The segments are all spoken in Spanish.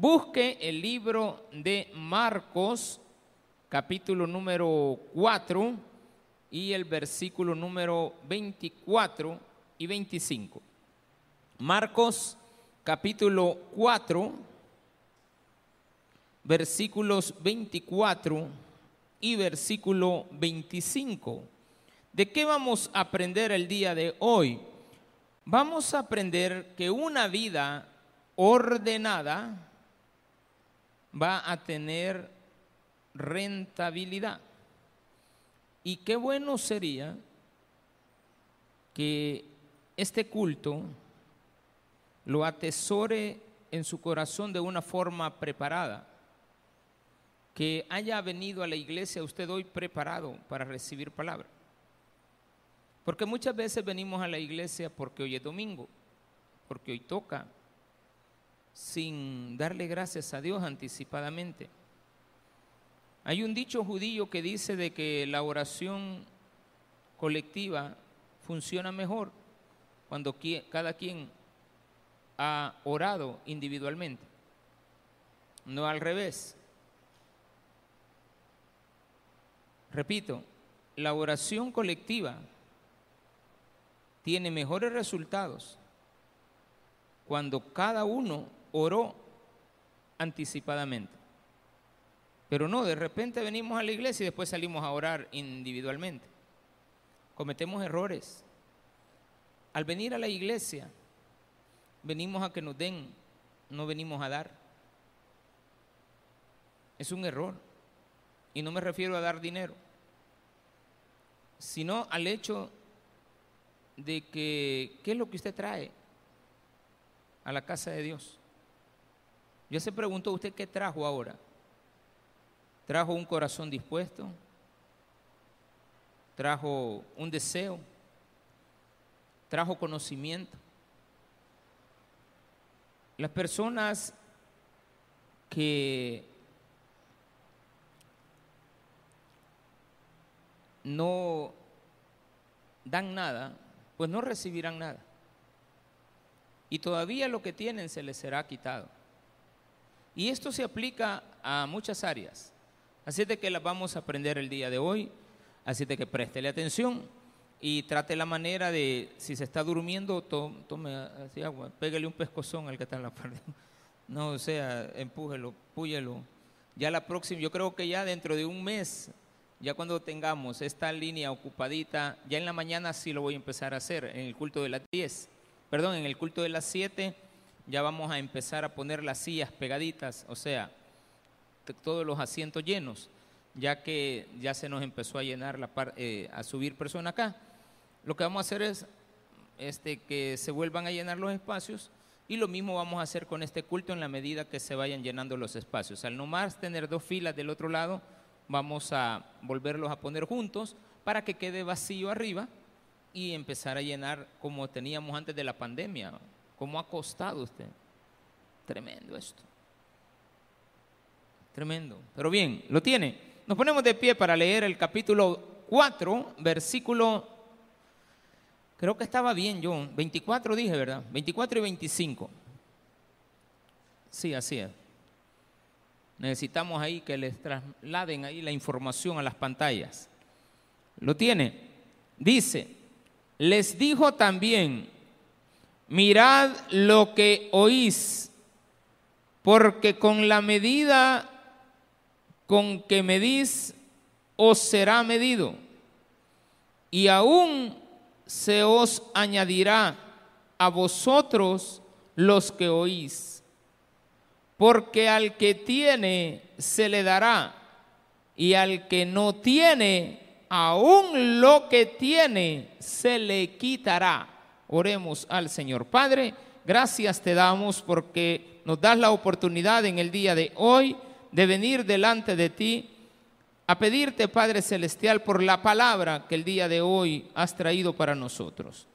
Busque el libro de Marcos, capítulo número 4 y el versículo número 24 y 25. Marcos, capítulo 4, versículos 24 y versículo 25. ¿De qué vamos a aprender el día de hoy? Vamos a aprender que una vida ordenada va a tener rentabilidad. Y qué bueno sería que este culto lo atesore en su corazón de una forma preparada, que haya venido a la iglesia usted hoy preparado para recibir palabra. Porque muchas veces venimos a la iglesia porque hoy es domingo, porque hoy toca, sin darle gracias a Dios anticipadamente. Hay un dicho judío que dice de que la oración colectiva funciona mejor cuando cada quien ha orado individualmente, no al revés. Repito, la oración colectiva tiene mejores resultados cuando cada uno oró anticipadamente. Pero no, de repente venimos a la iglesia y después salimos a orar individualmente. Cometemos errores. Al venir a la iglesia, venimos a que nos den, no venimos a dar. Es un error. Y no me refiero a dar dinero, sino al hecho de que, ¿qué es lo que usted trae a la casa de Dios? Yo se preguntó, ¿usted qué trajo ahora? ¿Trajo un corazón dispuesto? ¿Trajo un deseo? ¿Trajo conocimiento? Las personas que no dan nada, pues no recibirán nada. Y todavía lo que tienen se les será quitado. Y esto se aplica a muchas áreas. Así de que las vamos a aprender el día de hoy. Así de que préstele atención y trate la manera de, si se está durmiendo, tome así agua, pégale un pescozón al que está en la parte. No, o sea, empújelo, púyelo. Ya la próxima, yo creo que ya dentro de un mes, ya cuando tengamos esta línea ocupadita, ya en la mañana sí lo voy a empezar a hacer, en el culto de las 10. Perdón, en el culto de las 7 ya vamos a empezar a poner las sillas pegaditas, o sea, todos los asientos llenos, ya que ya se nos empezó a llenar la eh, a subir personas acá. Lo que vamos a hacer es este, que se vuelvan a llenar los espacios y lo mismo vamos a hacer con este culto en la medida que se vayan llenando los espacios. Al no más tener dos filas del otro lado, vamos a volverlos a poner juntos para que quede vacío arriba y empezar a llenar como teníamos antes de la pandemia. ¿Cómo ha costado usted? Tremendo esto. Tremendo. Pero bien, lo tiene. Nos ponemos de pie para leer el capítulo 4, versículo Creo que estaba bien yo. 24 dije, ¿verdad? 24 y 25. Sí, así es. Necesitamos ahí que les trasladen ahí la información a las pantallas. ¿Lo tiene? Dice, les dijo también, mirad lo que oís, porque con la medida con que medís, os será medido. Y aún se os añadirá a vosotros los que oís. Porque al que tiene se le dará, y al que no tiene, aún lo que tiene se le quitará. Oremos al Señor. Padre, gracias te damos porque nos das la oportunidad en el día de hoy de venir delante de ti a pedirte, Padre Celestial, por la palabra que el día de hoy has traído para nosotros.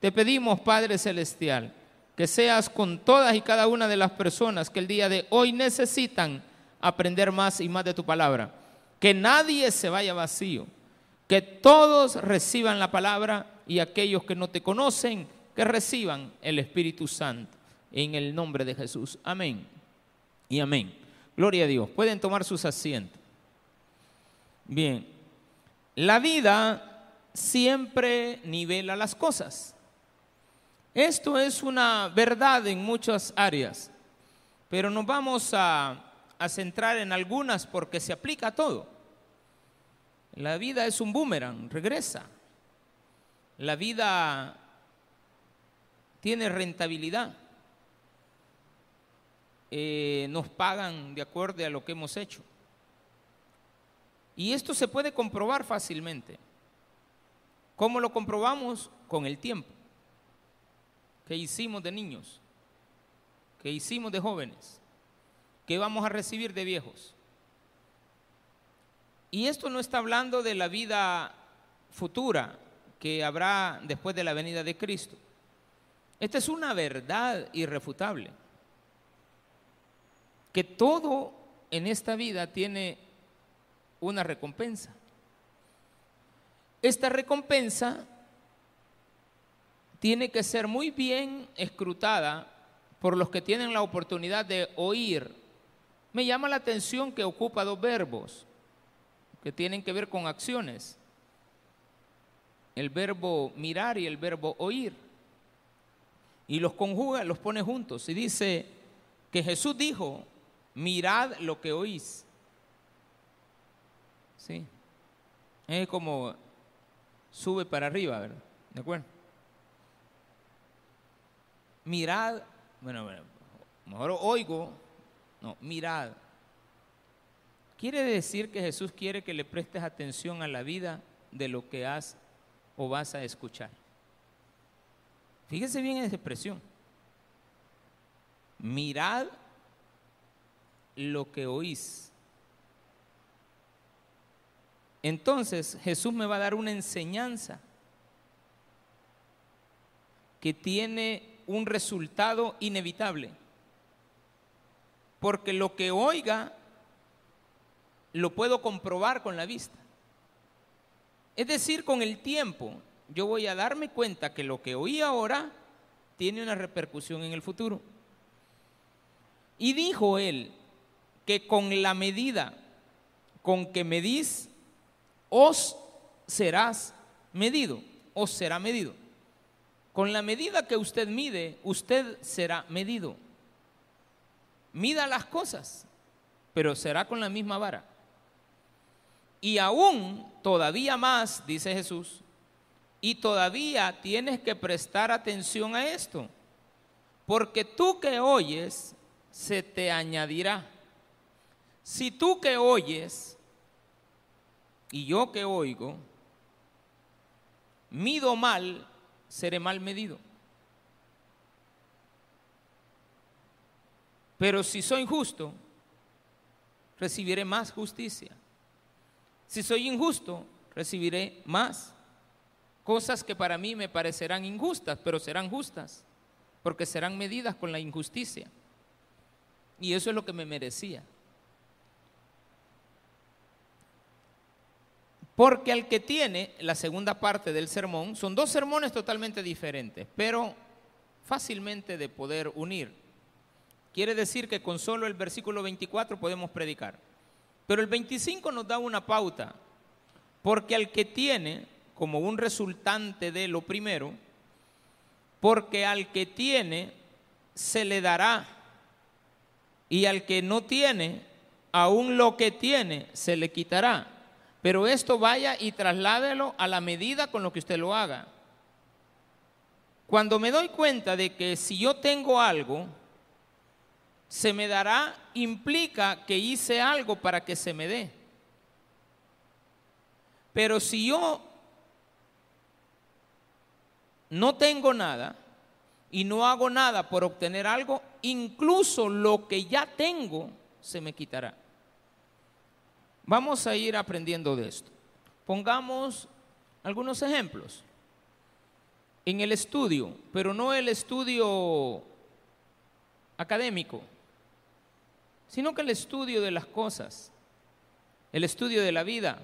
Te pedimos, Padre Celestial, que seas con todas y cada una de las personas que el día de hoy necesitan aprender más y más de tu palabra. Que nadie se vaya vacío, que todos reciban la palabra y aquellos que no te conocen, que reciban el Espíritu Santo. En el nombre de Jesús. Amén Y amén. Gloria a Dios. Pueden tomar sus asientos. Bien. La vida siempre nivela las cosas. Esto es una verdad en muchas áreas, pero nos vamos a, a centrar en algunas porque se aplica a todo. La vida es un boomerang, regresa. La vida tiene rentabilidad. Eh, nos pagan de acuerdo a lo que hemos hecho. Y esto se puede comprobar fácilmente. ¿Cómo lo comprobamos? Con el tiempo. que hicimos de niños? que hicimos de jóvenes? ¿Qué vamos a recibir de viejos? Y esto no está hablando de la vida futura que habrá después de la venida de Cristo. Esta es una verdad irrefutable que todo en esta vida tiene una recompensa. Esta recompensa tiene que ser muy bien escrutada por los que tienen la oportunidad de oír. Me llama la atención que ocupa dos verbos que tienen que ver con acciones. El verbo mirar y el verbo oír. Y los conjuga, los pone juntos y dice que Jesús dijo, mirad lo que oís. ¿Sí? Es como sube para arriba, ¿verdad? ¿De acuerdo? Mirad, bueno, bueno, mejor oigo, no, mirad. Quiere decir que Jesús quiere que le prestes atención a la vida de lo que has o vas a escuchar. Fíjese bien en esa expresión. Mirad lo que oís. Entonces Jesús me va a dar una enseñanza que tiene un resultado inevitable. Porque lo que oiga lo puedo comprobar con la vista. Es decir, con el tiempo yo voy a darme cuenta que lo que oí ahora tiene una repercusión en el futuro. Y dijo él, que con la medida con que medís, os serás medido, os será medido. Con la medida que usted mide, usted será medido. Mida las cosas, pero será con la misma vara. Y aún todavía más, dice Jesús, y todavía tienes que prestar atención a esto, porque tú que oyes, se te añadirá si tú que oyes y yo que oigo, mido mal, seré mal medido. Pero si soy justo, recibiré más justicia. Si soy injusto, recibiré más. Cosas que para mí me parecerán injustas, pero serán justas, porque serán medidas con la injusticia. Y eso es lo que me merecía. Porque al que tiene la segunda parte del sermón, son dos sermones totalmente diferentes, pero fácilmente de poder unir. Quiere decir que con solo el versículo 24 podemos predicar. Pero el 25 nos da una pauta, porque al que tiene, como un resultante de lo primero, porque al que tiene se le dará, y al que no tiene, aún lo que tiene se le quitará. Pero esto vaya y trasládelo a la medida con lo que usted lo haga. Cuando me doy cuenta de que si yo tengo algo, se me dará, implica que hice algo para que se me dé. Pero si yo no tengo nada y no hago nada por obtener algo, incluso lo que ya tengo se me quitará. Vamos a ir aprendiendo de esto. Pongamos algunos ejemplos. En el estudio, pero no el estudio académico, sino que el estudio de las cosas, el estudio de la vida,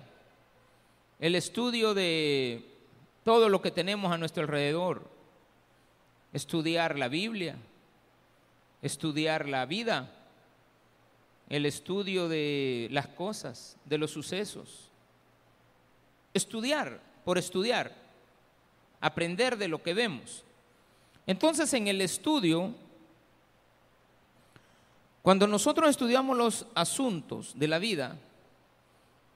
el estudio de todo lo que tenemos a nuestro alrededor, estudiar la Biblia, estudiar la vida, el estudio de las cosas, de los sucesos. Estudiar por estudiar, aprender de lo que vemos. Entonces en el estudio, cuando nosotros estudiamos los asuntos de la vida,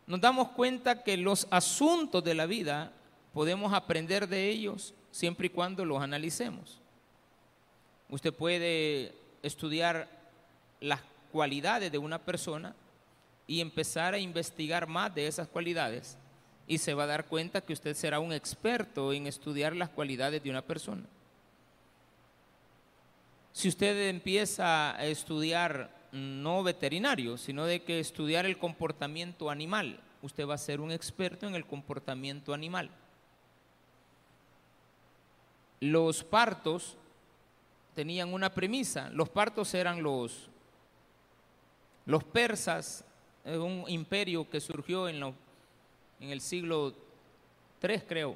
nos damos cuenta que los asuntos de la vida podemos aprender de ellos siempre y cuando los analicemos. Usted puede estudiar las cualidades de una persona y empezar a investigar más de esas cualidades y se va a dar cuenta que usted será un experto en estudiar las cualidades de una persona. Si usted empieza a estudiar no veterinario, sino de que estudiar el comportamiento animal, usted va a ser un experto en el comportamiento animal. Los partos tenían una premisa, los partos eran los los persas, un imperio que surgió en, en el siglo 3, creo,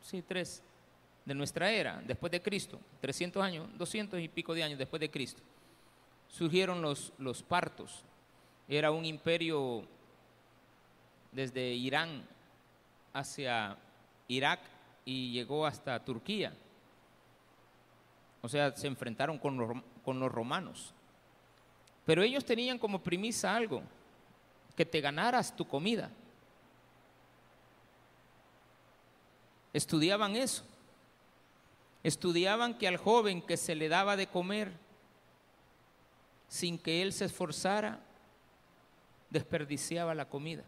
sí, 3 de nuestra era, después de Cristo, 300 años, 200 y pico de años después de Cristo, surgieron los, los partos. Era un imperio desde Irán hacia Irak y llegó hasta Turquía. O sea, se enfrentaron con los, con los romanos. Pero ellos tenían como premisa algo, que te ganaras tu comida. Estudiaban eso. Estudiaban que al joven que se le daba de comer sin que él se esforzara, desperdiciaba la comida.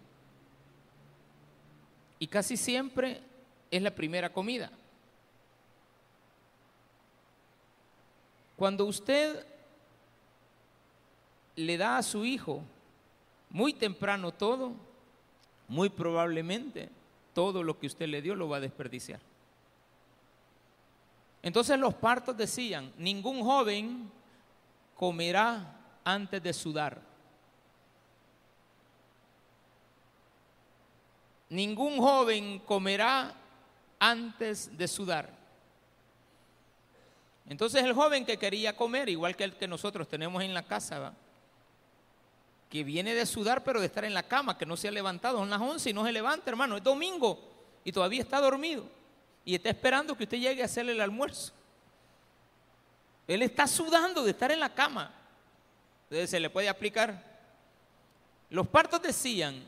Y casi siempre es la primera comida. Cuando usted le da a su hijo muy temprano todo, muy probablemente todo lo que usted le dio lo va a desperdiciar. Entonces los partos decían, ningún joven comerá antes de sudar. Ningún joven comerá antes de sudar. Entonces el joven que quería comer, igual que el que nosotros tenemos en la casa, que viene de sudar, pero de estar en la cama, que no se ha levantado, son las 11 y no se levanta, hermano, es domingo y todavía está dormido y está esperando que usted llegue a hacerle el almuerzo. Él está sudando de estar en la cama. Entonces se le puede aplicar. Los partos decían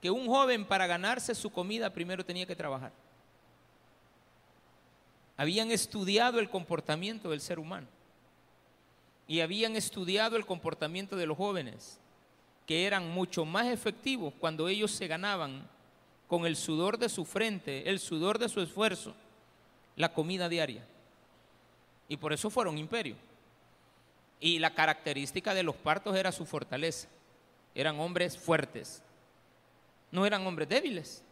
que un joven para ganarse su comida primero tenía que trabajar. Habían estudiado el comportamiento del ser humano y habían estudiado el comportamiento de los jóvenes que eran mucho más efectivos cuando ellos se ganaban con el sudor de su frente, el sudor de su esfuerzo, la comida diaria. Y por eso fueron imperio. Y la característica de los partos era su fortaleza. Eran hombres fuertes. No eran hombres débiles.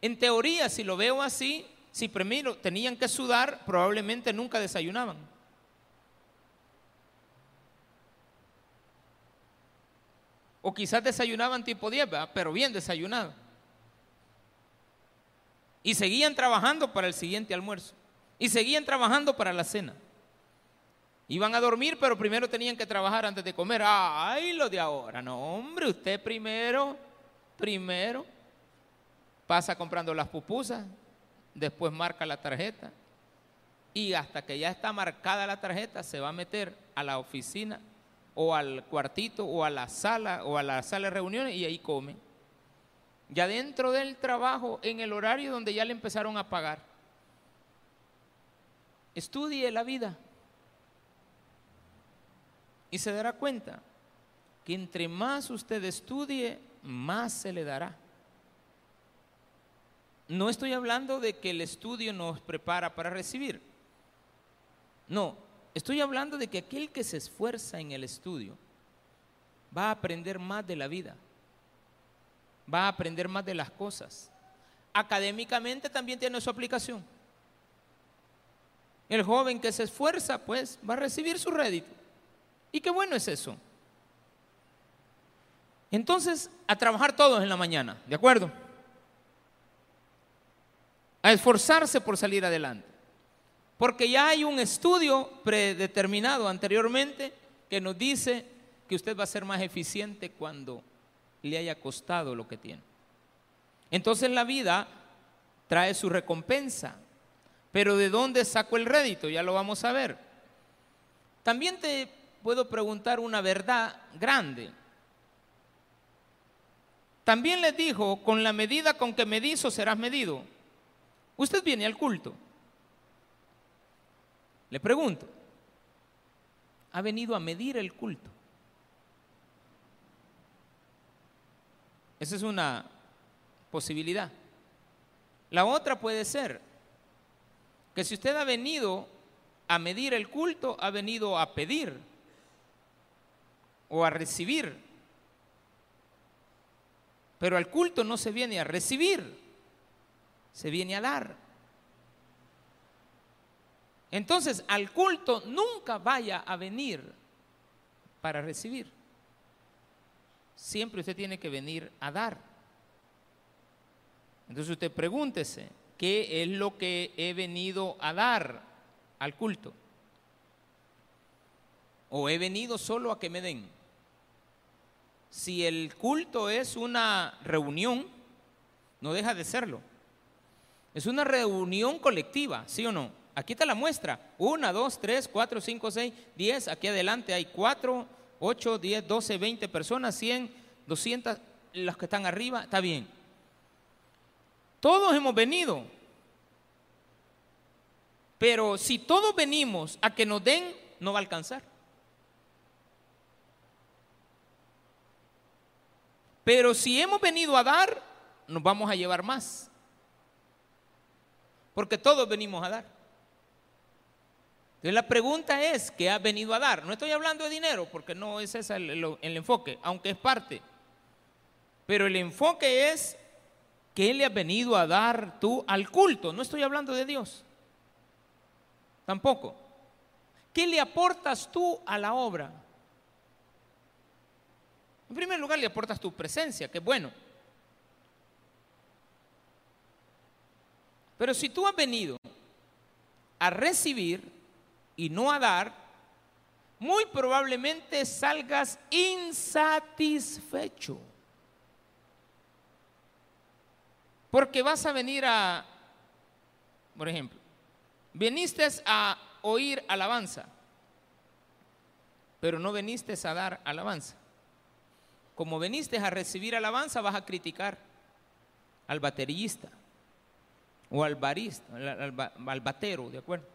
En teoría, si lo veo así, si primero tenían que sudar, probablemente nunca desayunaban. O quizás desayunaban tipo 10, pero bien desayunado. Y seguían trabajando para el siguiente almuerzo. Y seguían trabajando para la cena. Iban a dormir, pero primero tenían que trabajar antes de comer. Ay, lo de ahora. No, hombre, usted primero, primero pasa comprando las pupusas, después marca la tarjeta. Y hasta que ya está marcada la tarjeta, se va a meter a la oficina o al cuartito o a la sala o a la sala de reuniones y ahí come. Ya dentro del trabajo, en el horario donde ya le empezaron a pagar. Estudie la vida y se dará cuenta que entre más usted estudie, más se le dará. No estoy hablando de que el estudio nos prepara para recibir. No, Estoy hablando de que aquel que se esfuerza en el estudio va a aprender más de la vida, va a aprender más de las cosas. Académicamente también tiene su aplicación. El joven que se esfuerza, pues, va a recibir su rédito. Y qué bueno es eso. Entonces, a trabajar todos en la mañana, ¿de acuerdo? A esforzarse por salir adelante. Porque ya hay un estudio predeterminado anteriormente que nos dice que usted va a ser más eficiente cuando le haya costado lo que tiene. Entonces la vida trae su recompensa. Pero ¿de dónde saco el rédito? Ya lo vamos a ver. También te puedo preguntar una verdad grande. También les dijo, con la medida con que medizo serás medido. Usted viene al culto. Le pregunto, ¿ha venido a medir el culto? Esa es una posibilidad. La otra puede ser que si usted ha venido a medir el culto, ha venido a pedir o a recibir. Pero al culto no se viene a recibir, se viene a dar. Entonces, al culto nunca vaya a venir para recibir. Siempre usted tiene que venir a dar. Entonces usted pregúntese, ¿qué es lo que he venido a dar al culto? ¿O he venido solo a que me den? Si el culto es una reunión, no deja de serlo. Es una reunión colectiva, ¿sí o no? Aquí está la muestra. Una, dos, tres, cuatro, cinco, seis, diez. Aquí adelante hay cuatro, ocho, diez, doce, veinte personas, cien, doscientas, los que están arriba, está bien. Todos hemos venido. Pero si todos venimos a que nos den, no va a alcanzar. Pero si hemos venido a dar, nos vamos a llevar más. Porque todos venimos a dar. Entonces la pregunta es, ¿qué ha venido a dar? No estoy hablando de dinero, porque no es ese el, el, enfoque, aunque es parte. Pero el enfoque es, ¿qué le has venido a dar tú al culto? No estoy hablando de Dios. Tampoco. ¿Qué le aportas tú a la obra? En primer lugar, le aportas tu presencia, que es bueno. Pero si tú has venido a recibir y no a dar, muy probablemente salgas insatisfecho. Porque vas a venir a, por ejemplo, viniste a oír alabanza, pero no viniste a dar alabanza como veniste a recibir alabanza, vas a criticar al baterista o al barista, al, batero, ¿de acuerdo?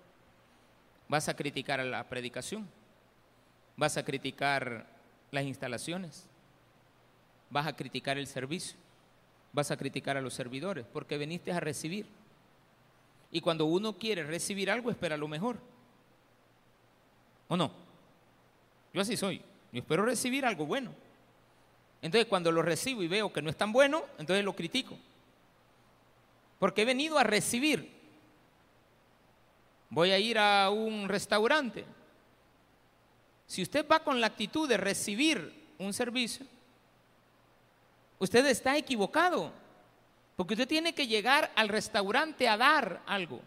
Vas a criticar a la predicación, vas a criticar las instalaciones, vas a criticar el servicio, vas a criticar a los servidores, porque veniste a recibir. Y cuando uno quiere recibir algo, espera lo mejor. ¿O no? Yo así soy. Yo espero recibir algo bueno. Entonces cuando lo recibo y veo que no es tan bueno, entonces lo critico. Porque he venido a recibir. Voy a ir a un restaurante. Si usted va con la actitud de recibir un servicio, usted está equivocado. Porque usted tiene que llegar al restaurante a dar algo.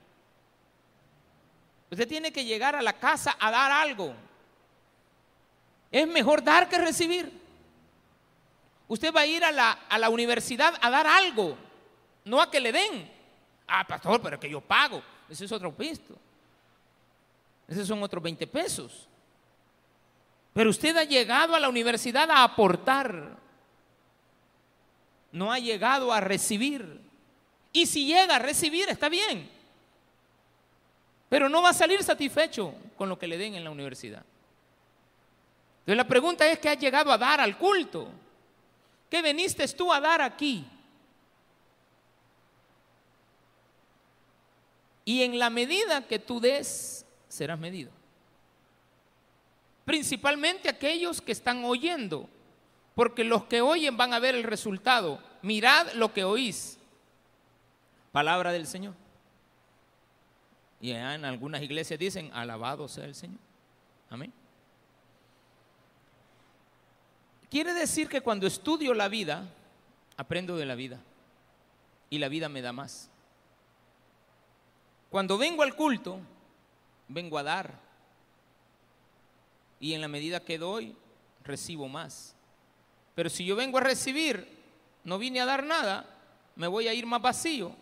Usted tiene que llegar a la casa a dar algo. Es mejor dar que recibir. Usted va a ir a la, universidad a dar algo, no a que le den. Ah, pastor, pero que yo pago. Ese es otro pisto. Esos son otros 20 pesos. Pero usted ha llegado a la universidad a aportar. No ha llegado a recibir. Y si llega a recibir, está bien. Pero no va a salir satisfecho con lo que le den en la universidad. Entonces la pregunta es, ¿qué ha llegado a dar al culto? ¿Qué veniste tú a dar aquí? Y en la medida que tú des, serás medido. Principalmente aquellos que están oyendo, porque los que oyen van a ver el resultado. Mirad lo que oís. Palabra del Señor. Y en algunas iglesias dicen, alabado sea el Señor. Amén. Quiere decir que cuando estudio la vida, aprendo de la vida y la vida me da más. Cuando vengo al culto, vengo a dar. Y en la medida que doy, recibo más. Pero si yo vengo a recibir, no vine a dar nada, me voy a ir más vacío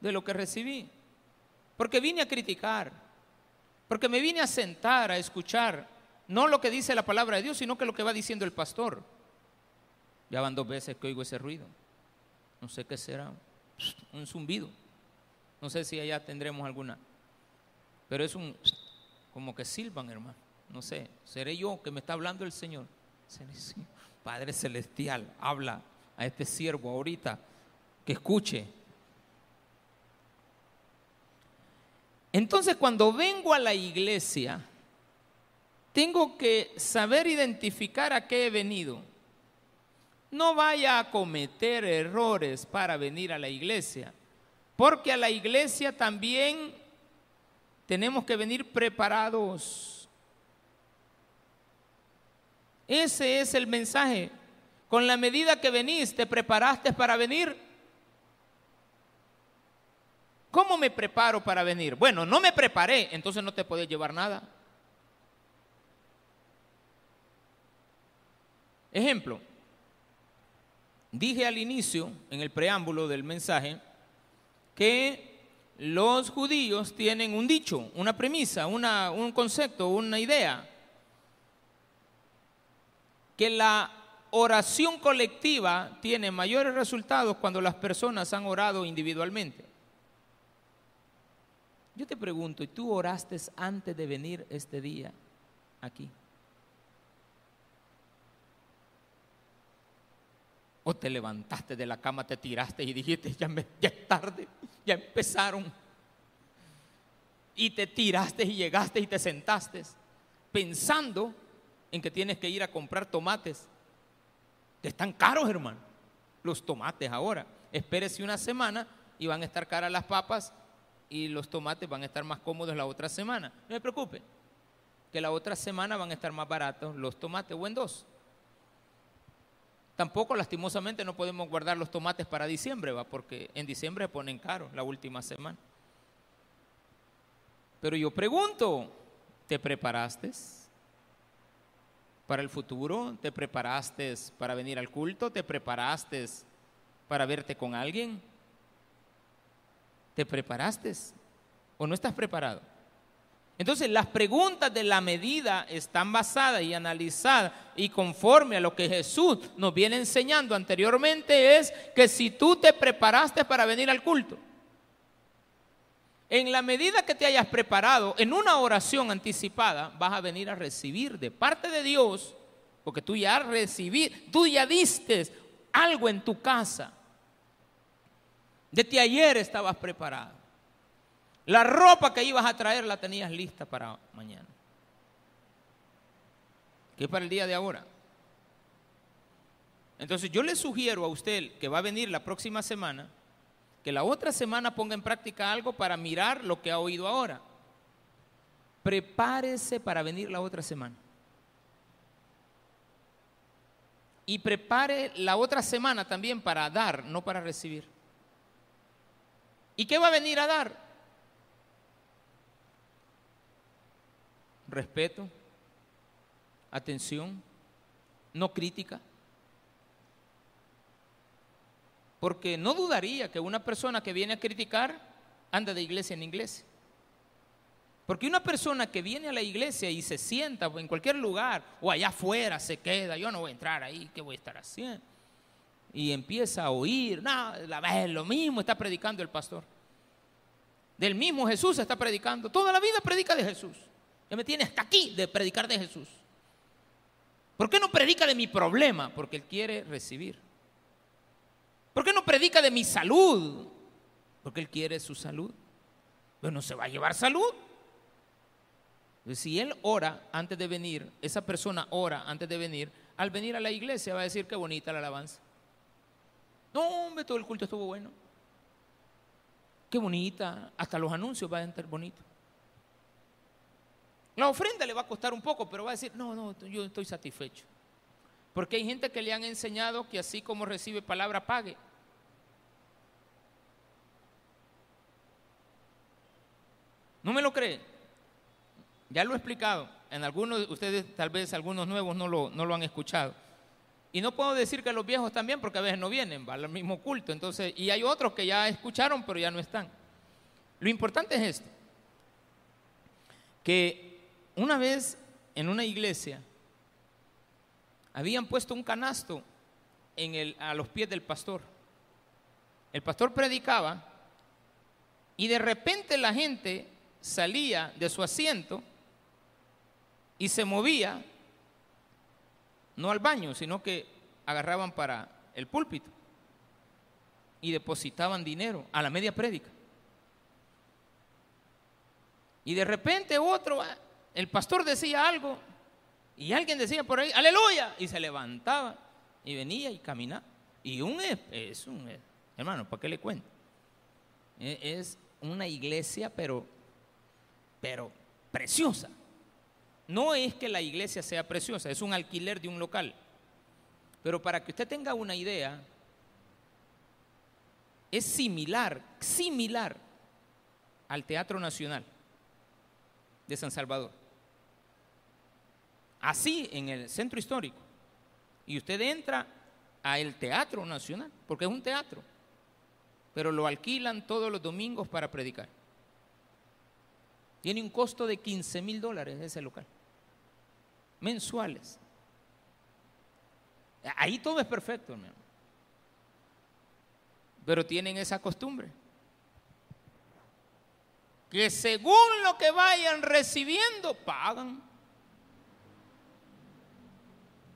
de lo que recibí. Porque vine a criticar, porque me vine a sentar, a escuchar, no lo que dice la palabra de Dios, sino que lo que va diciendo el pastor. Ya van dos veces que oigo ese ruido. No sé qué será. Un zumbido. No sé si allá tendremos alguna. Pero es un como que silban, hermano. No sé, seré yo que me está hablando el Señor. Padre Celestial, habla a este siervo ahorita que escuche. Entonces cuando vengo a la iglesia, tengo que saber identificar a qué he venido. No vaya a cometer errores para venir a la iglesia, porque a la iglesia también tenemos que venir preparados. Ese es el mensaje. Con la medida que venís, te preparaste para venir. ¿Cómo me preparo para venir? Bueno, no me preparé, entonces no te puedes llevar nada. Ejemplo, dije al inicio, en el preámbulo del mensaje, que los judíos tienen un dicho, una premisa, un concepto, una idea, que la oración colectiva tiene mayores resultados cuando las personas han orado individualmente. Yo te pregunto, ¿y tú oraste antes de venir este día aquí? O te levantaste de la cama, te tiraste y dijiste, ya, ya es tarde, ya empezaron. Y te tiraste y llegaste y te sentaste pensando en que tienes que ir a comprar tomates. Que están caros, hermano. Los tomates ahora. Espérese una semana y van a estar caras las papas y los tomates van a estar más cómodos la otra semana. No me preocupe, que la otra semana van a estar más baratos los tomates o en dos. Tampoco, lastimosamente, no podemos guardar los tomates para diciembre, ¿va? porque en diciembre ponen caro la última semana. Pero yo pregunto, ¿te preparaste para el futuro? ¿Te preparaste para venir al culto? ¿Te preparaste para verte con alguien? ¿Te preparaste o no estás preparado? Entonces las preguntas de la medida están basadas y analizadas y conforme a lo que Jesús nos viene enseñando anteriormente es que si tú te preparaste para venir al culto, en la medida que te hayas preparado en una oración anticipada, vas a venir a recibir de parte de Dios, porque tú ya recibí, tú ya diste algo en tu casa. Desde ayer estabas preparado. La ropa que ibas a traer la tenías lista para mañana. ¿Qué es para el día de ahora? Entonces yo le sugiero a usted que va a venir la próxima semana, que la otra semana ponga en práctica algo para mirar lo que ha oído ahora. Prepárese para venir la otra semana. Y prepare la otra semana también para dar, no para recibir. ¿Y qué va a venir a dar? Respeto, atención, no crítica. Porque no dudaría que una persona que viene a criticar anda de iglesia en iglesia. Porque una persona que viene a la iglesia y se sienta en cualquier lugar o allá afuera se queda, yo no voy a entrar ahí, ¿qué voy a estar haciendo? Y empieza a oír, no, la lo mismo está predicando el pastor. Del mismo Jesús está predicando, toda la vida predica de Jesús. Ya me tiene hasta aquí de predicar de Jesús. ¿Por qué no predica de mi problema? Porque Él quiere recibir. ¿Por qué no predica de mi salud? Porque Él quiere su salud. Pero no se va a llevar salud. si Él ora antes de venir, esa persona ora antes de venir, al venir a la iglesia va a decir qué bonita la alabanza. No, hombre, todo el culto estuvo bueno. Qué bonita. Hasta los anuncios van a estar bonitos. La ofrenda le va a costar un poco, pero va a decir, no, no, yo estoy satisfecho. Porque hay gente que le han enseñado que así como recibe palabra, pague. ¿No me lo cree? Ya lo he explicado. en algunos, ustedes tal vez algunos nuevos no lo, no lo han escuchado. Y no puedo decir que los viejos también, porque a veces no vienen, va al mismo culto. Entonces, y hay otros que ya escucharon, pero ya no están. Lo importante es esto, que una vez en una iglesia habían puesto un canasto a los pies del pastor. El pastor predicaba y de repente la gente salía de su asiento y se movía, no al baño, sino que agarraban para el púlpito y depositaban dinero a la media prédica. Y de repente otro, el pastor decía algo y alguien decía por ahí, aleluya, y se levantaba y venía y caminaba. Y un es un hermano, ¿para qué le cuento? E, es una iglesia, pero, pero preciosa. No es que la iglesia sea preciosa, es un alquiler de un local. Pero para que usted tenga una idea, es similar, similar al Teatro Nacional de San Salvador. Así en el centro histórico. Y usted entra a el Teatro Nacional, porque es un teatro, pero lo alquilan todos los domingos para predicar. Tiene un costo de 15 mil dólares ese local, mensuales. Ahí todo es perfecto, hermano. Pero tienen esa costumbre. Que según lo que vayan recibiendo, pagan.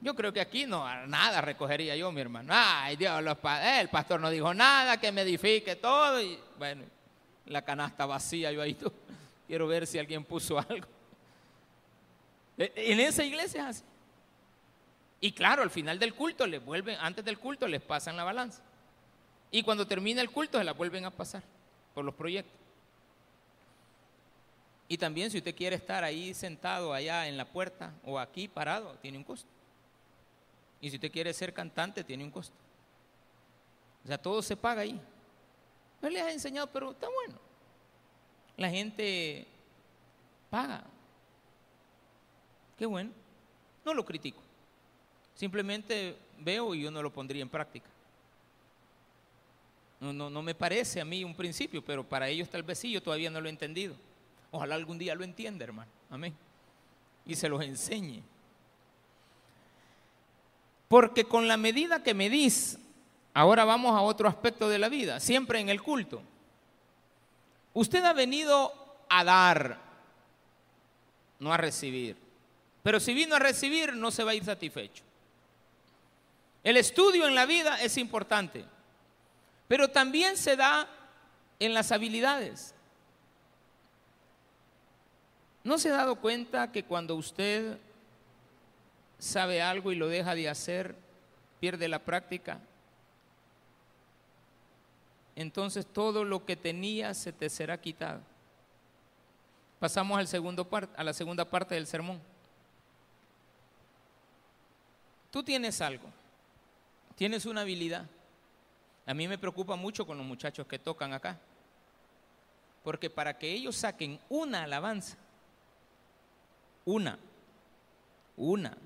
Yo creo que aquí no, nada recogería yo, mi hermano. Ay, Dios, eh, el pastor no dijo nada, que me edifique todo. Y bueno, la canasta vacía, yo ahí tú, quiero ver si alguien puso algo. E, en esa iglesia es así. Y claro, al final del culto les vuelven, antes del culto les pasan la balanza. Y cuando termina el culto se la vuelven a pasar por los proyectos. Y también si usted quiere estar ahí sentado allá en la puerta o aquí parado, tiene un costo. Y si usted quiere ser cantante, tiene un costo. O sea, todo se paga ahí. No le ha enseñado, pero está bueno. La gente paga. Qué bueno. No lo critico. Simplemente veo y yo no lo pondría en práctica. No, no, no me parece a mí un principio, pero para ellos tal vez sí, yo todavía no lo he entendido. Ojalá algún día lo entienda, hermano. Amén. Y se los enseñe. Porque con la medida que medís, ahora vamos a otro aspecto de la vida, siempre en el culto. Usted ha venido a dar, no a recibir. Pero si vino a recibir, no se va a ir satisfecho. El estudio en la vida es importante, pero también se da en las habilidades. ¿No se ha dado cuenta que cuando usted sabe algo y lo deja de hacer, pierde la práctica. Entonces todo lo que tenía se te será quitado. Pasamos al segundo a la segunda parte del sermón. Tú tienes algo, tienes una habilidad. A mí me preocupa mucho con los muchachos que tocan acá, porque para que ellos saquen una alabanza, una, una,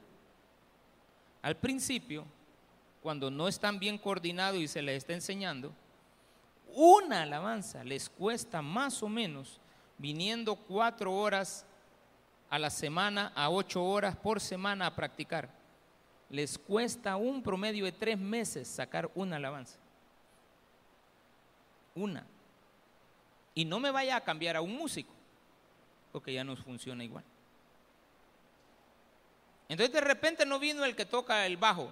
al principio, cuando no están bien coordinados y se les está enseñando, una alabanza les cuesta más o menos, viniendo cuatro horas a la semana, a ocho horas por semana a practicar, les cuesta un promedio de tres meses sacar una alabanza. Una. Y no me vaya a cambiar a un músico, porque ya no funciona igual. Entonces de repente no vino el que toca el bajo.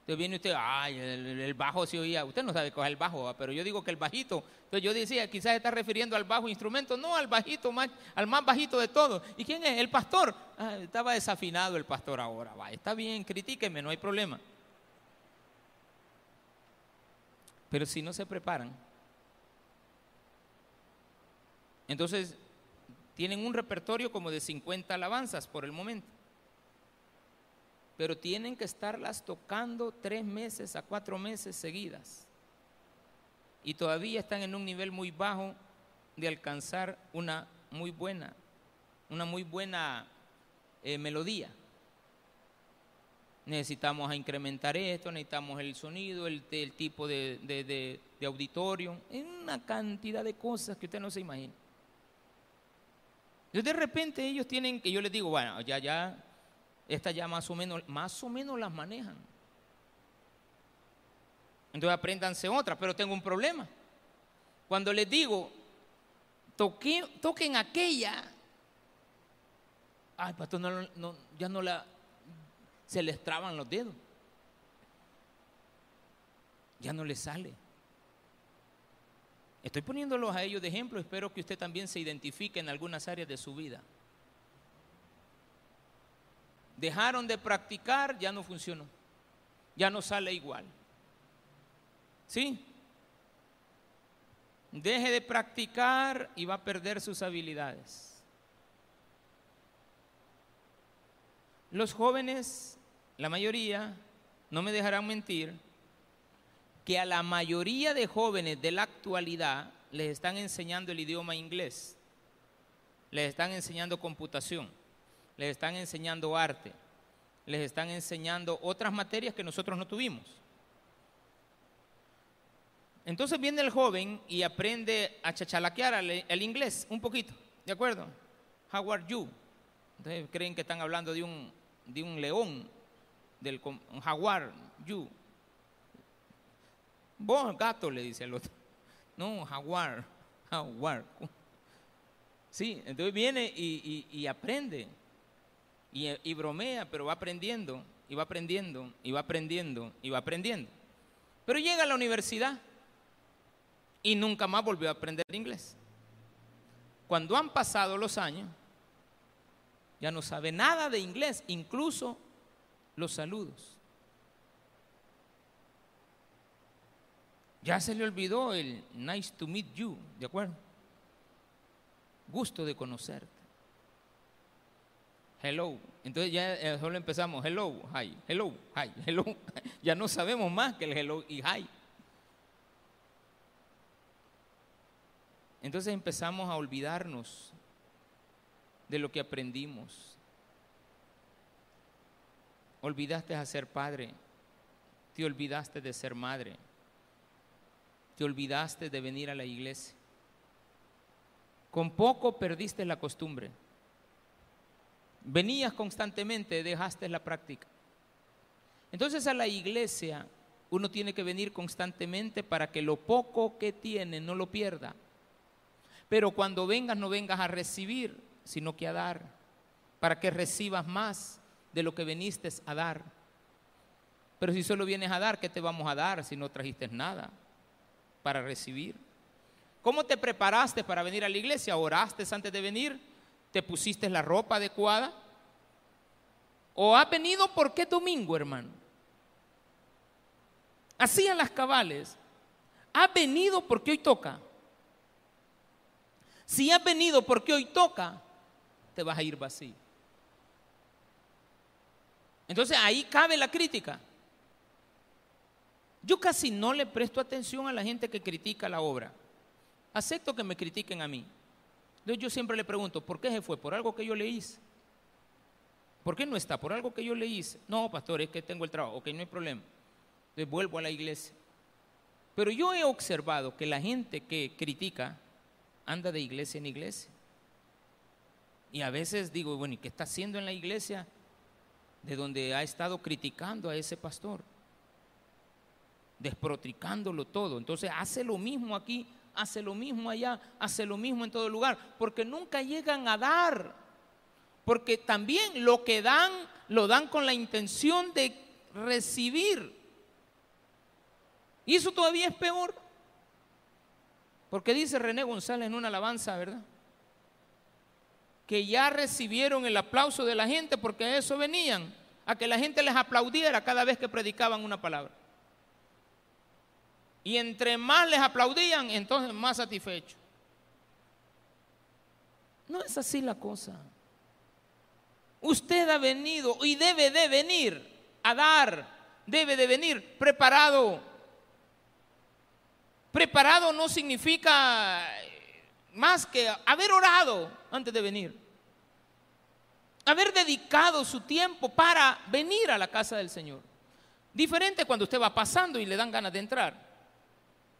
Entonces viene usted, ay, el, bajo se oía. Usted no sabe coger el bajo, pero yo digo que el bajito. Entonces yo decía, quizás está refiriendo al bajo instrumento, no al bajito, más, al más bajito de todos. ¿Y quién es? El pastor. Ah, estaba desafinado el pastor ahora. Va, está bien, critíqueme, no hay problema. Pero si no se preparan, entonces tienen un repertorio como de 50 alabanzas por el momento pero tienen que estarlas tocando tres meses a cuatro meses seguidas. Y todavía están en un nivel muy bajo de alcanzar una muy buena, una muy buena eh, melodía. Necesitamos incrementar esto, necesitamos el sonido, el, tipo de, de auditorio, una cantidad de cosas que usted no se imagina. Entonces de repente ellos tienen que yo les digo, bueno, ya, ya, estas ya más o menos, más o menos las manejan. Entonces apréndanse otras, pero tengo un problema. Cuando les digo, toquen aquella, ay, pastor, no, ya no la, se les traban los dedos. Ya no les sale. Estoy poniéndolos a ellos de ejemplo, espero que usted también se identifique en algunas áreas de su vida. Dejaron de practicar, ya no funcionó, ya no sale igual. ¿Sí? Deje de practicar y va a perder sus habilidades. Los jóvenes, la mayoría, no me dejarán mentir, que a la mayoría de jóvenes de la actualidad les están enseñando el idioma inglés, les están enseñando computación, les están enseñando arte, les están enseñando otras materias que nosotros no tuvimos. Entonces viene el joven y aprende a chachalaquear el, inglés un poquito, ¿de acuerdo? How are you? Entonces creen que están hablando de un, de un león, del un jaguar, you. Vos, gato, le dice el otro. No, jaguar, jaguar. Sí, entonces viene y, aprende. Y, bromea, pero va aprendiendo, y va aprendiendo, y va aprendiendo, y va aprendiendo. Pero llega a la universidad y nunca más volvió a aprender inglés. Cuando han pasado los años, ya no sabe nada de inglés, incluso los saludos. Ya se le olvidó el nice to meet you, ¿de acuerdo? Gusto de conocerte. Hello. Entonces ya eh, solo empezamos, hello, hi, hello, hi, hello. Ya no sabemos más que el hello y hi. Entonces empezamos a olvidarnos de lo que aprendimos. Olvidaste a ser padre, te olvidaste de ser madre te olvidaste de venir a la iglesia. Con poco perdiste la costumbre. Venías constantemente, dejaste la práctica. Entonces a la iglesia uno tiene que venir constantemente para que lo poco que tiene no lo pierda. Pero cuando vengas no vengas a recibir, sino que a dar, para que recibas más de lo que viniste a dar. Pero si solo vienes a dar, ¿qué te vamos a dar si no trajiste nada? para recibir? ¿Cómo te preparaste para venir a la iglesia? ¿Oraste antes de venir? ¿Te pusiste la ropa adecuada? ¿O has venido por qué domingo, hermano? Así las cabales. ¿Has venido porque hoy toca? Si has venido porque hoy toca, te vas a ir vacío. Entonces ahí cabe la crítica. Yo casi no le presto atención a la gente que critica la obra. Acepto que me critiquen a mí. Entonces yo siempre le pregunto, ¿por qué se fue? ¿Por algo que yo le hice? ¿Por qué no está? ¿Por algo que yo le hice? No, pastor, es que tengo el trabajo. Ok, no hay problema. Entonces vuelvo a la iglesia. Pero yo he observado que la gente que critica anda de iglesia en iglesia. Y a veces digo, bueno, ¿y qué está haciendo en la iglesia de donde ha estado criticando a ese pastor? desprotricándolo todo. Entonces hace lo mismo aquí, hace lo mismo allá, hace lo mismo en todo lugar, porque nunca llegan a dar. Porque también lo que dan, lo dan con la intención de recibir. Y eso todavía es peor. Porque dice René González en una alabanza, ¿verdad? Que ya recibieron el aplauso de la gente porque a eso venían, a que la gente les aplaudiera cada vez que predicaban una palabra. Y entre más les aplaudían, entonces más satisfechos. No es así la cosa. Usted ha venido y debe de venir a dar, debe de venir preparado. Preparado no significa más que haber orado antes de venir. haber dedicado su tiempo para venir a la casa del Señor. Diferente cuando usted va pasando y le dan ganas de entrar.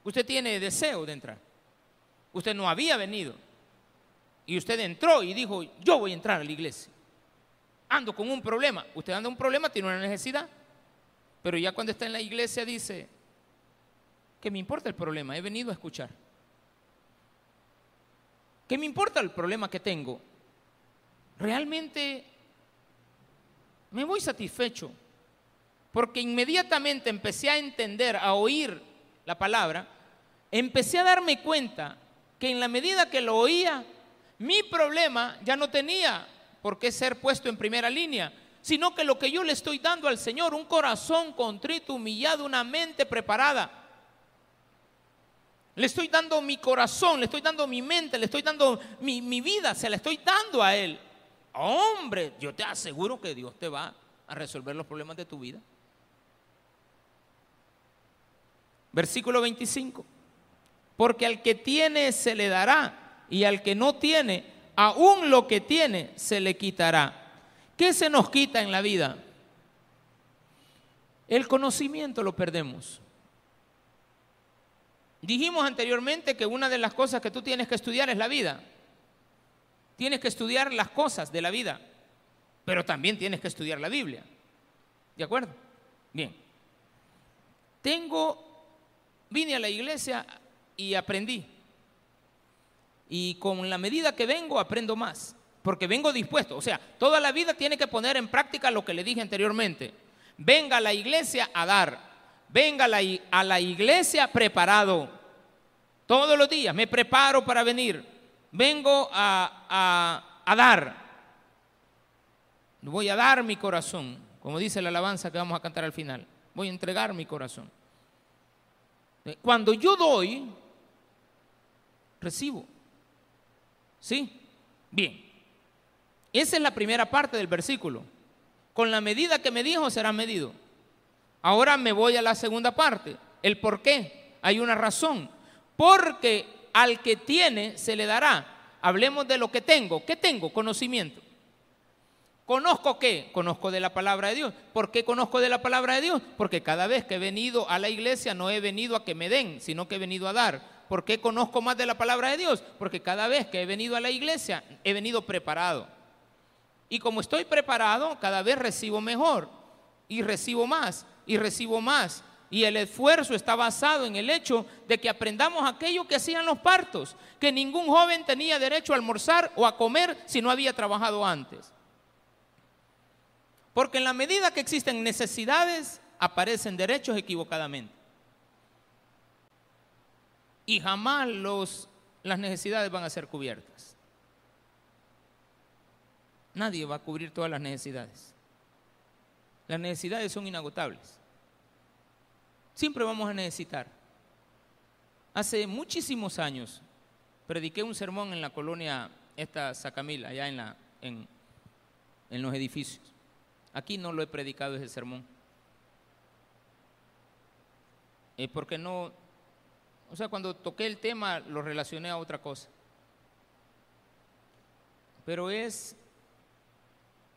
Usted tiene deseo de entrar. Usted no había venido. Y usted entró y dijo, yo voy a entrar a la iglesia. Ando con un problema. Usted anda un problema, tiene una necesidad. Pero ya cuando está en la iglesia dice, ¿qué me importa el problema? He venido a escuchar. ¿Qué me importa el problema que tengo? Realmente me voy satisfecho porque inmediatamente empecé a entender, a oír la palabra, empecé a darme cuenta que en la medida que lo oía, mi problema ya no tenía por qué ser puesto en primera línea, sino que lo que yo le estoy dando al Señor, un corazón contrito, humillado, una mente preparada. Le estoy dando mi corazón, le estoy dando mi mente, le estoy dando mi, mi vida, se la estoy dando a Él. Hombre, yo te aseguro que Dios te va a resolver los problemas de tu vida. Versículo 25. Porque al que tiene se le dará y al que no tiene, aún lo que tiene se le quitará. ¿Qué se nos quita en la vida? El conocimiento lo perdemos. Dijimos anteriormente que una de las cosas que tú tienes que estudiar es la vida. Tienes que estudiar las cosas de la vida, pero también tienes que estudiar la Biblia. ¿De acuerdo? Bien. Tengo vine a la iglesia y aprendí. Y con la medida que vengo, aprendo más. Porque vengo dispuesto. O sea, toda la vida tiene que poner en práctica lo que le dije anteriormente. Venga a la iglesia a dar. Venga a la, iglesia preparado. Todos los días me preparo para venir. Vengo a, a dar. Voy a dar mi corazón. Como dice la alabanza que vamos a cantar al final. Voy a entregar mi corazón. Cuando yo doy, recibo. ¿Sí? Bien. Esa es la primera parte del versículo. Con la medida que me dijo será medido. Ahora me voy a la segunda parte. El por qué. Hay una razón. Porque al que tiene se le dará. Hablemos de lo que tengo. ¿Qué tengo? Conocimiento. ¿Conozco qué? Conozco de la palabra de Dios. ¿Por qué conozco de la palabra de Dios? Porque cada vez que he venido a la iglesia no he venido a que me den, sino que he venido a dar. ¿Por qué conozco más de la palabra de Dios? Porque cada vez que he venido a la iglesia he venido preparado. Y como estoy preparado, cada vez recibo mejor y recibo más y recibo más. Y el esfuerzo está basado en el hecho de que aprendamos aquello que hacían los partos, que ningún joven tenía derecho a almorzar o a comer si no había trabajado antes. Porque en la medida que existen necesidades, aparecen derechos equivocadamente. Y jamás los, las necesidades van a ser cubiertas. Nadie va a cubrir todas las necesidades. Las necesidades son inagotables. Siempre vamos a necesitar. Hace muchísimos años prediqué un sermón en la colonia esta Sacamila, allá en, la, en, en los edificios. Aquí no lo he predicado ese sermón. Es porque no, o sea, cuando toqué el tema lo relacioné a otra cosa. Pero es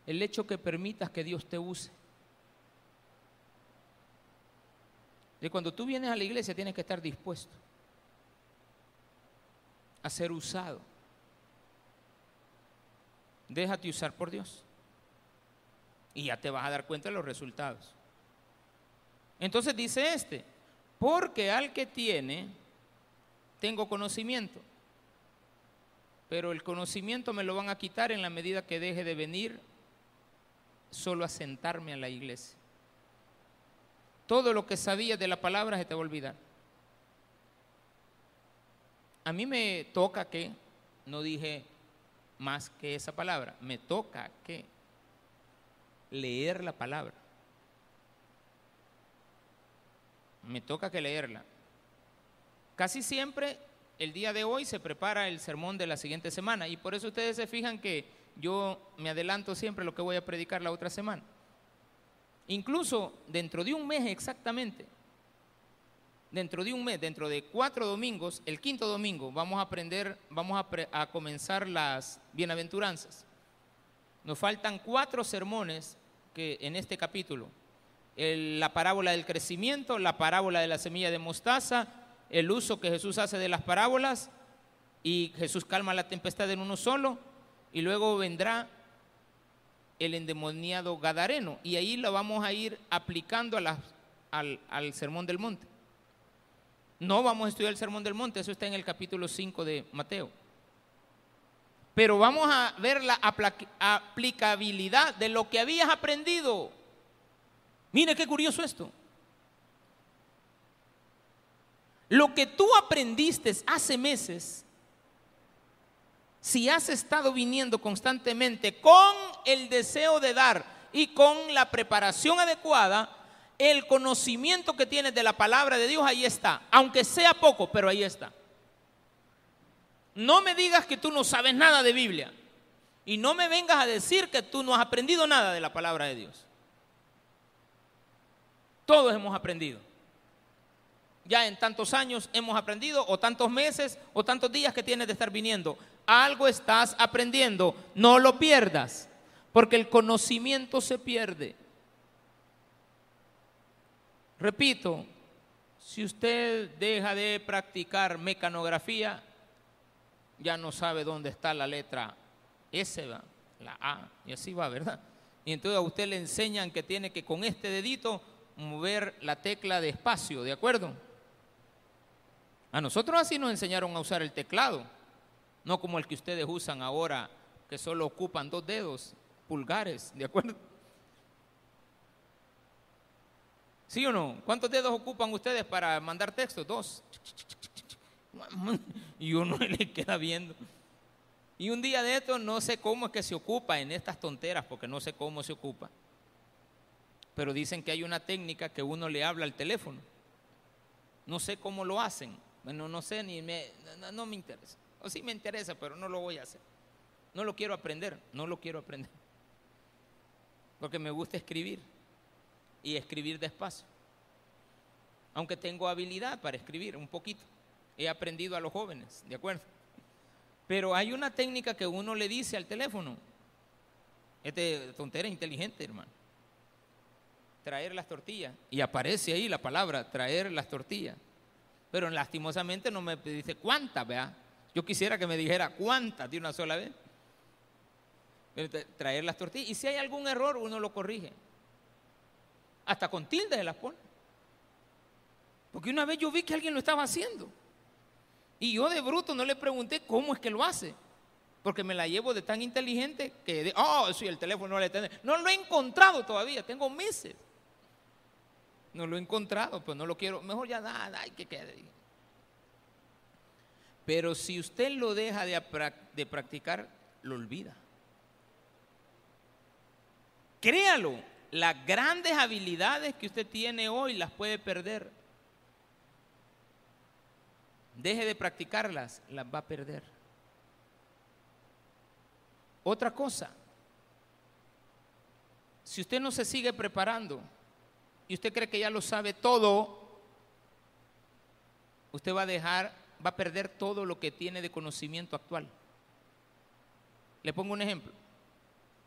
el hecho que permitas que Dios te use. De cuando tú vienes a la iglesia tienes que estar dispuesto a ser usado. Déjate usar por Dios y ya te vas a dar cuenta de los resultados. Entonces dice este, porque al que tiene, tengo conocimiento, pero el conocimiento me lo van a quitar en la medida que deje de venir solo a sentarme a la iglesia. Todo lo que sabías de la palabra se te va a olvidar. A mí me toca que, no dije más que esa palabra, me toca que leer la palabra. Me toca que leerla. Casi siempre el día de hoy se prepara el sermón de la siguiente semana y por eso ustedes se fijan que yo me adelanto siempre lo que voy a predicar la otra semana. Incluso dentro de un mes exactamente, dentro de un mes, dentro de cuatro domingos, el quinto domingo, vamos a aprender, vamos a, comenzar las bienaventuranzas. Nos faltan cuatro sermones que en este capítulo. La parábola del crecimiento, la parábola de la semilla de mostaza, el uso que Jesús hace de las parábolas y Jesús calma la tempestad en uno solo y luego vendrá el endemoniado Gadareno y ahí lo vamos a ir aplicando a al, al sermón del monte. No vamos a estudiar el sermón del monte, eso está en el capítulo 5 de Mateo. Pero vamos a ver la aplicabilidad de lo que habías aprendido. Mire qué curioso esto. Lo que tú aprendiste hace meses, si has estado viniendo constantemente con el deseo de dar y con la preparación adecuada, el conocimiento que tienes de la palabra de Dios ahí está, aunque sea poco, pero ahí está. No me digas que tú no sabes nada de Biblia y no me vengas a decir que tú no has aprendido nada de la palabra de Dios. Todos hemos aprendido. Ya en tantos años hemos aprendido, o tantos meses, o tantos días que tienes de estar viniendo. Algo estás aprendiendo, no lo pierdas, porque el conocimiento se pierde. Repito, si usted deja de practicar mecanografía, ya no sabe dónde está la letra S, ¿va? la A, y así va, ¿verdad? Y entonces a usted le enseñan que tiene que con este dedito mover la tecla de espacio, ¿de acuerdo? A nosotros así nos enseñaron a usar el teclado, no como el que ustedes usan ahora, que solo ocupan dos dedos pulgares, ¿de acuerdo? ¿Sí o no? ¿Cuántos dedos ocupan ustedes para mandar texto? Dos. Y uno le queda viendo. Y un día de esto no sé cómo es que se ocupa en estas tonteras, porque no sé cómo se ocupa. Pero dicen que hay una técnica que uno le habla al teléfono. No sé cómo lo hacen. Bueno, no sé ni me, no, me interesa. O sí me interesa, pero no lo voy a hacer. No lo quiero aprender, no lo quiero aprender. Porque me gusta escribir y escribir despacio. Aunque tengo habilidad para escribir un poquito. He aprendido a los jóvenes, ¿de acuerdo? Pero hay una técnica que uno le dice al teléfono. Este tontera inteligente, hermano. Traer las tortillas. Y aparece ahí la palabra, traer las tortillas. Pero lastimosamente no me dice cuántas, ¿verdad? Yo quisiera que me dijera cuántas de una sola vez. Traer las tortillas. Y si hay algún error, uno lo corrige. Hasta con tilde se las pone. Porque una vez yo vi que alguien lo estaba haciendo. Y yo de bruto no le pregunté cómo es que lo hace. Porque me la llevo de tan inteligente que, oh, sí, el teléfono no le tiene. No lo he encontrado todavía, tengo meses. No lo he encontrado, pues no lo quiero. Mejor ya nada, hay que quede. Pero si usted lo deja de, de practicar, lo olvida. Créalo, las grandes habilidades que usted tiene hoy las puede perder. Deje de practicarlas, las va a perder. Otra cosa, si usted no se sigue preparando y usted cree que ya lo sabe todo, usted va a dejar, va a perder todo lo que tiene de conocimiento actual. Le pongo un ejemplo.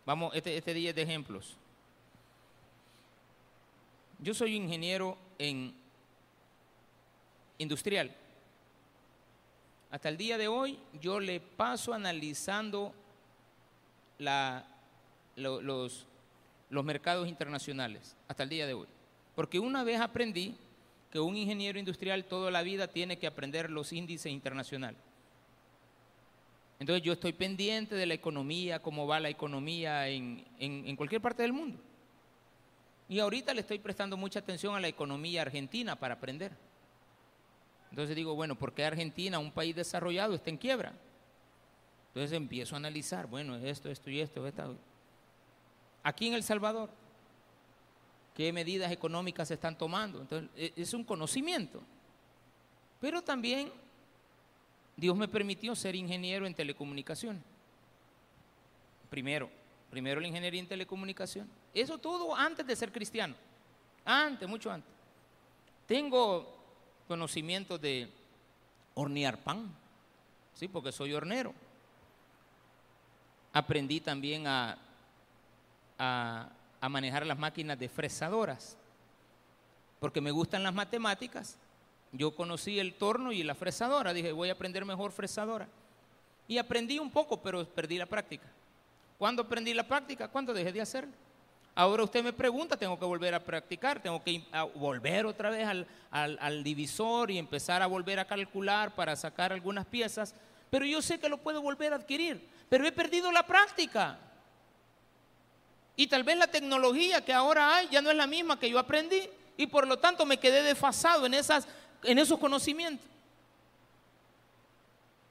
Vamos, este, este día es de ejemplos. Yo soy ingeniero en industrial. Hasta el día de hoy yo le paso analizando los mercados internacionales, hasta el día de hoy. Porque una vez aprendí que un ingeniero industrial toda la vida tiene que aprender los índices internacionales. Entonces yo estoy pendiente de la economía, cómo va la economía en, en- en cualquier parte del mundo. Y ahorita le estoy prestando mucha atención a la economía argentina para aprender. Entonces digo, bueno, ¿por qué Argentina, un país desarrollado, está en quiebra? Entonces empiezo a analizar, bueno, esto, esto y esto. esto. Aquí en El Salvador, ¿qué medidas económicas se están tomando? Entonces, e- es un conocimiento. Pero también Dios me permitió ser ingeniero en telecomunicaciones. Primero, primero la ingeniería en telecomunicación. Eso todo antes de ser cristiano. Antes, mucho antes. Tengo conocimientos de hornear pan, sí, porque soy hornero. Aprendí también a a, a manejar las máquinas de fresadoras, porque me gustan las matemáticas. Yo conocí el torno y la fresadora, dije, voy a aprender mejor fresadora. Y aprendí un poco, pero perdí la práctica. ¿Cuándo aprendí la práctica? ¿Cuándo dejé de hacerlo? Ahora usted me pregunta, tengo que volver a practicar, tengo que volver otra vez al, al, divisor y empezar a volver a calcular para sacar algunas piezas, pero yo sé que lo puedo volver a adquirir, pero he perdido la práctica. Y tal vez la tecnología que ahora hay ya no es la misma que yo aprendí y por lo tanto me quedé desfasado en, esas, en esos conocimientos.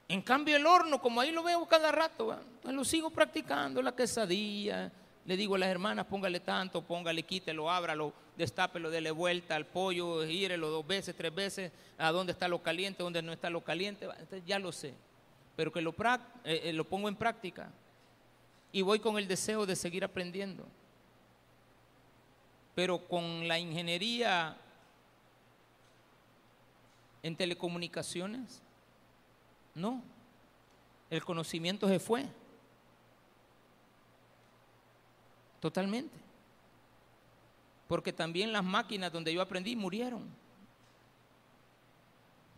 En cambio el horno, como ahí lo veo cada rato, lo sigo practicando, la quesadilla. Le digo a las hermanas, póngale tanto, póngale, quítelo, ábralo, destápelo, dele vuelta al pollo, gírelo dos veces, tres veces, a dónde está lo caliente, dónde no está lo caliente. ya lo sé, pero que lo, eh, eh, lo pongo en práctica y voy con el deseo de seguir aprendiendo. Pero con la ingeniería en telecomunicaciones, no, el conocimiento se fue. Totalmente. Porque también las máquinas donde yo aprendí murieron.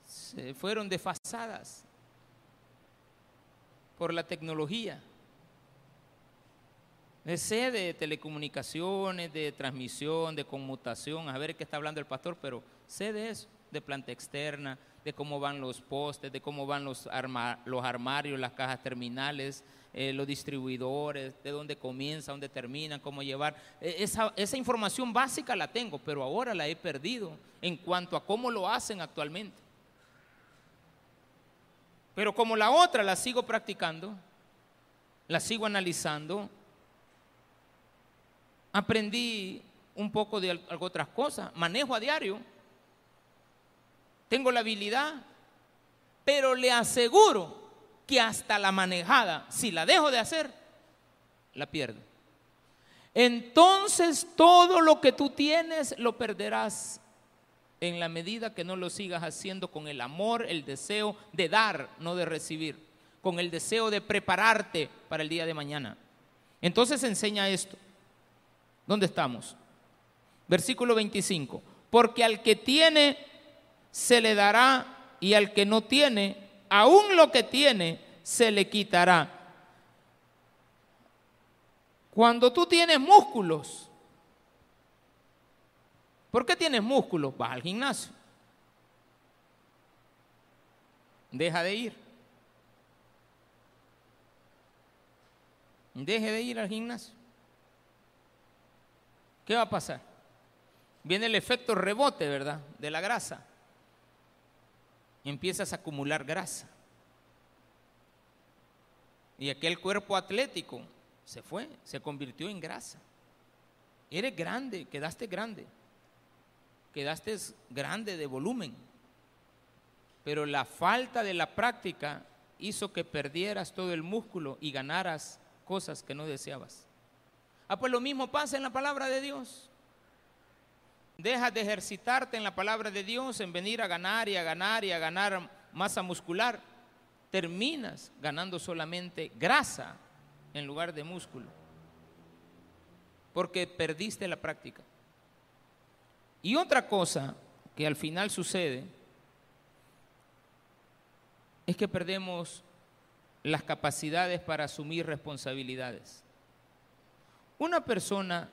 Se fueron desfasadas por la tecnología. Sé de telecomunicaciones, de transmisión, de conmutación, a ver qué está hablando el pastor, pero sé de eso, de planta externa, de cómo van los postes, de cómo van los, los armarios, las cajas terminales, eh, los distribuidores, de dónde comienza, dónde termina, cómo llevar. E, esa, esa información básica la tengo, pero ahora la he perdido en cuanto a cómo lo hacen actualmente. Pero como la otra la sigo practicando, la sigo analizando, aprendí un poco de otras cosas, manejo a diario, tengo la habilidad, pero le aseguro que hasta la manejada, si la dejo de hacer, la pierdo. Entonces todo lo que tú tienes lo perderás en la medida que no lo sigas haciendo con el amor, el deseo de dar, no de recibir, con el deseo de prepararte para el día de mañana. Entonces enseña esto. ¿Dónde estamos? Versículo 25. Porque al que tiene se le dará y al que no tiene, aún lo que tiene, se le quitará. Cuando tú tienes músculos, ¿por qué tienes músculos? Vas al gimnasio. Deja de ir. Deje de ir al gimnasio. ¿Qué va a pasar? Viene el efecto rebote, ¿verdad? De la grasa. Empiezas a acumular grasa. Y aquel cuerpo atlético se fue, se convirtió en grasa. Eres grande, quedaste grande. Quedaste grande de volumen. Pero la falta de la práctica hizo que perdieras todo el músculo y ganaras cosas que no deseabas. Ah, pues lo mismo pasa en la palabra de Dios. Dejas de ejercitarte en la palabra de Dios, en venir a ganar y a ganar y a ganar masa muscular. Terminas ganando solamente grasa en lugar de músculo. Porque perdiste la práctica. Y otra cosa que al final sucede es que perdemos las capacidades para asumir responsabilidades. Una persona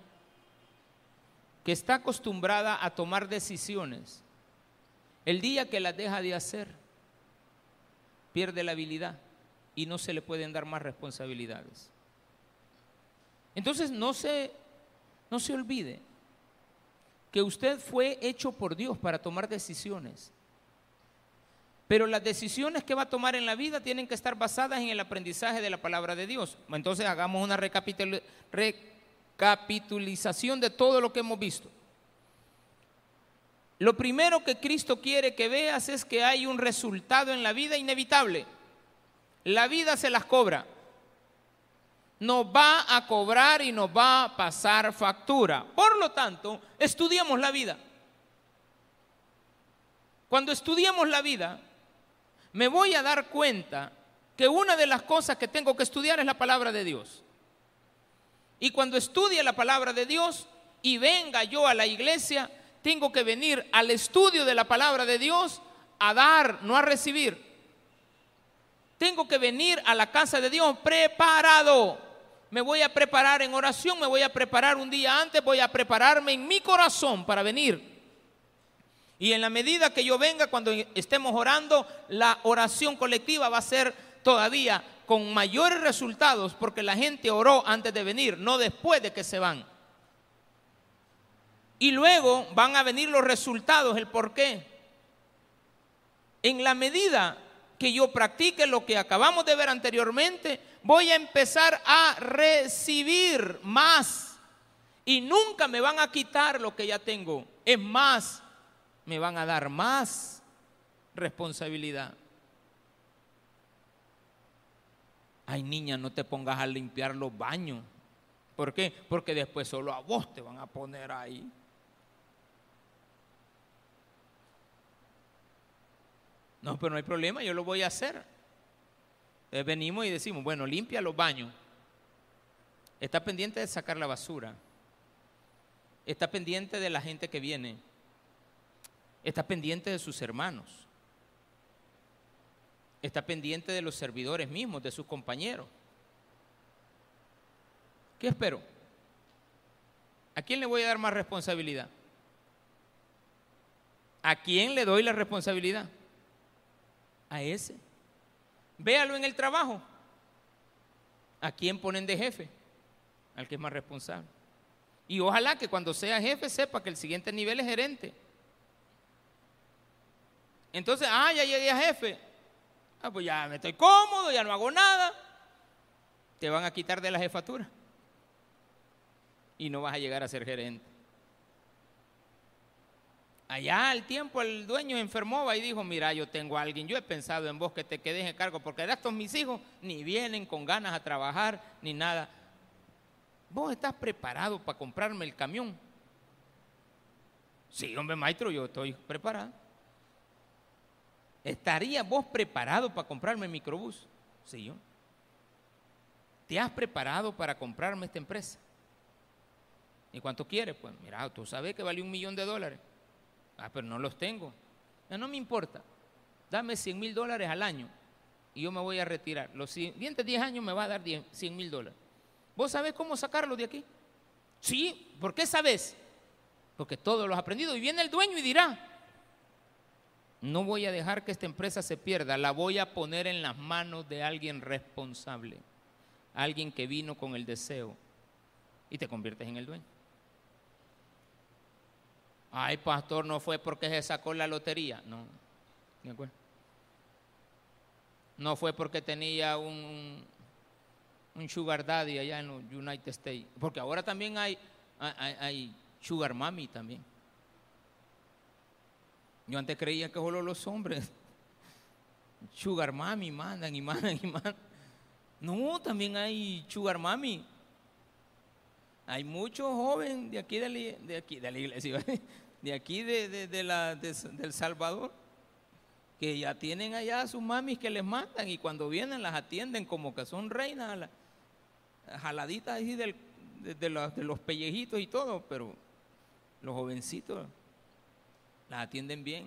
que está acostumbrada a tomar decisiones, el día que las deja de hacer, pierde la habilidad y no se le pueden dar más responsabilidades. Entonces no se, no se olvide que usted fue hecho por Dios para tomar decisiones. Pero las decisiones que va a tomar en la vida tienen que estar basadas en el aprendizaje de la palabra de Dios. Entonces hagamos una recapitulación capitulización de todo lo que hemos visto. Lo primero que Cristo quiere que veas es que hay un resultado en la vida inevitable. La vida se las cobra. Nos va a cobrar y nos va a pasar factura. Por lo tanto, estudiemos la vida. Cuando estudiemos la vida, me voy a dar cuenta que una de las cosas que tengo que estudiar es la palabra de Dios. Y cuando estudie la palabra de Dios y venga yo a la iglesia, tengo que venir al estudio de la palabra de Dios a dar, no a recibir. Tengo que venir a la casa de Dios preparado. Me voy a preparar en oración, me voy a preparar un día antes, voy a prepararme en mi corazón para venir. Y en la medida que yo venga, cuando estemos orando, la oración colectiva va a ser todavía con mayores resultados porque la gente oró antes de venir, no después de que se van. Y luego van a venir los resultados, el por qué. En la medida que yo practique lo que acabamos de ver anteriormente, voy a empezar a recibir más. Y nunca me van a quitar lo que ya tengo. Es más, me van a dar más responsabilidad. Ay, niña, no te pongas a limpiar los baños. ¿Por qué? Porque después solo a vos te van a poner ahí. No, pero no hay problema, yo lo voy a hacer. Entonces venimos y decimos, bueno, limpia los baños. Está pendiente de sacar la basura. Está pendiente de la gente que viene. Está pendiente de sus hermanos. Está pendiente de los servidores mismos, de sus compañeros. ¿Qué espero? ¿A quién le voy a dar más responsabilidad? ¿A quién le doy la responsabilidad? a ese. Véalo en el trabajo. ¿A quién ponen de jefe? Al que es más responsable. Y ojalá que cuando sea jefe sepa que el siguiente nivel es gerente. Entonces, ah, ya llegué a jefe. Ah, pues ya me estoy cómodo, ya no hago nada. Te van a quitar de la jefatura. Y no vas a llegar a ser gerente. Allá al tiempo el dueño enfermó y dijo, mira, yo tengo a alguien, yo he pensado en vos que te quedes en cargo, porque estos mis hijos ni vienen con ganas a trabajar, ni nada. ¿Vos estás preparado para comprarme el camión? Sí, hombre maestro, yo estoy preparado. ¿Estaría vos preparado para comprarme el microbús? Sí, yo. ¿Te has preparado para comprarme esta empresa? ¿Y cuánto quieres? Pues mira, tú sabes que vale un millón de dólares. Ah, pero no los tengo. no me importa. Dame 100 mil dólares al año y yo me voy a retirar. Los siguientes 10 años me va a dar 100 mil dólares. ¿Vos sabés cómo sacarlo de aquí? Sí, ¿por qué sabes? Porque todos lo has aprendido. Y viene el dueño y dirá, no voy a dejar que esta empresa se pierda, la voy a poner en las manos de alguien responsable, alguien que vino con el deseo y te conviertes en el dueño. Ay, pastor, no fue porque se sacó la lotería. No, ¿de acuerdo? No fue porque tenía un, un sugar daddy allá en los United States. Porque ahora también hay, hay, sugar mami también. Yo antes creía que solo los hombres sugar mami mandan y mandan y mandan. No, también hay sugar mami. Hay muchos jóvenes de aquí de la, de aquí, de la iglesia, de aquí de, de, la, del Salvador, que ya tienen allá a sus mamis que les mandan y cuando vienen las atienden como que son reinas, jaladitas ahí del, de, los, de los pellejitos y todo, pero los jovencitos las atienden bien,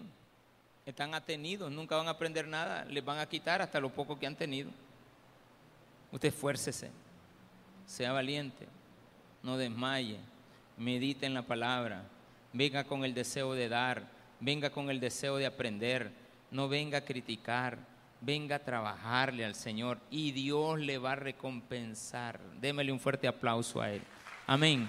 están atenidos, nunca van a aprender nada, les van a quitar hasta lo poco que han tenido. Usted esfuércese, sea valiente no desmaye, medite en la palabra, venga con el deseo de dar, venga con el deseo de aprender, no venga a criticar, venga a trabajarle al Señor y Dios le va a recompensar. Démele un fuerte aplauso a Él. Amén.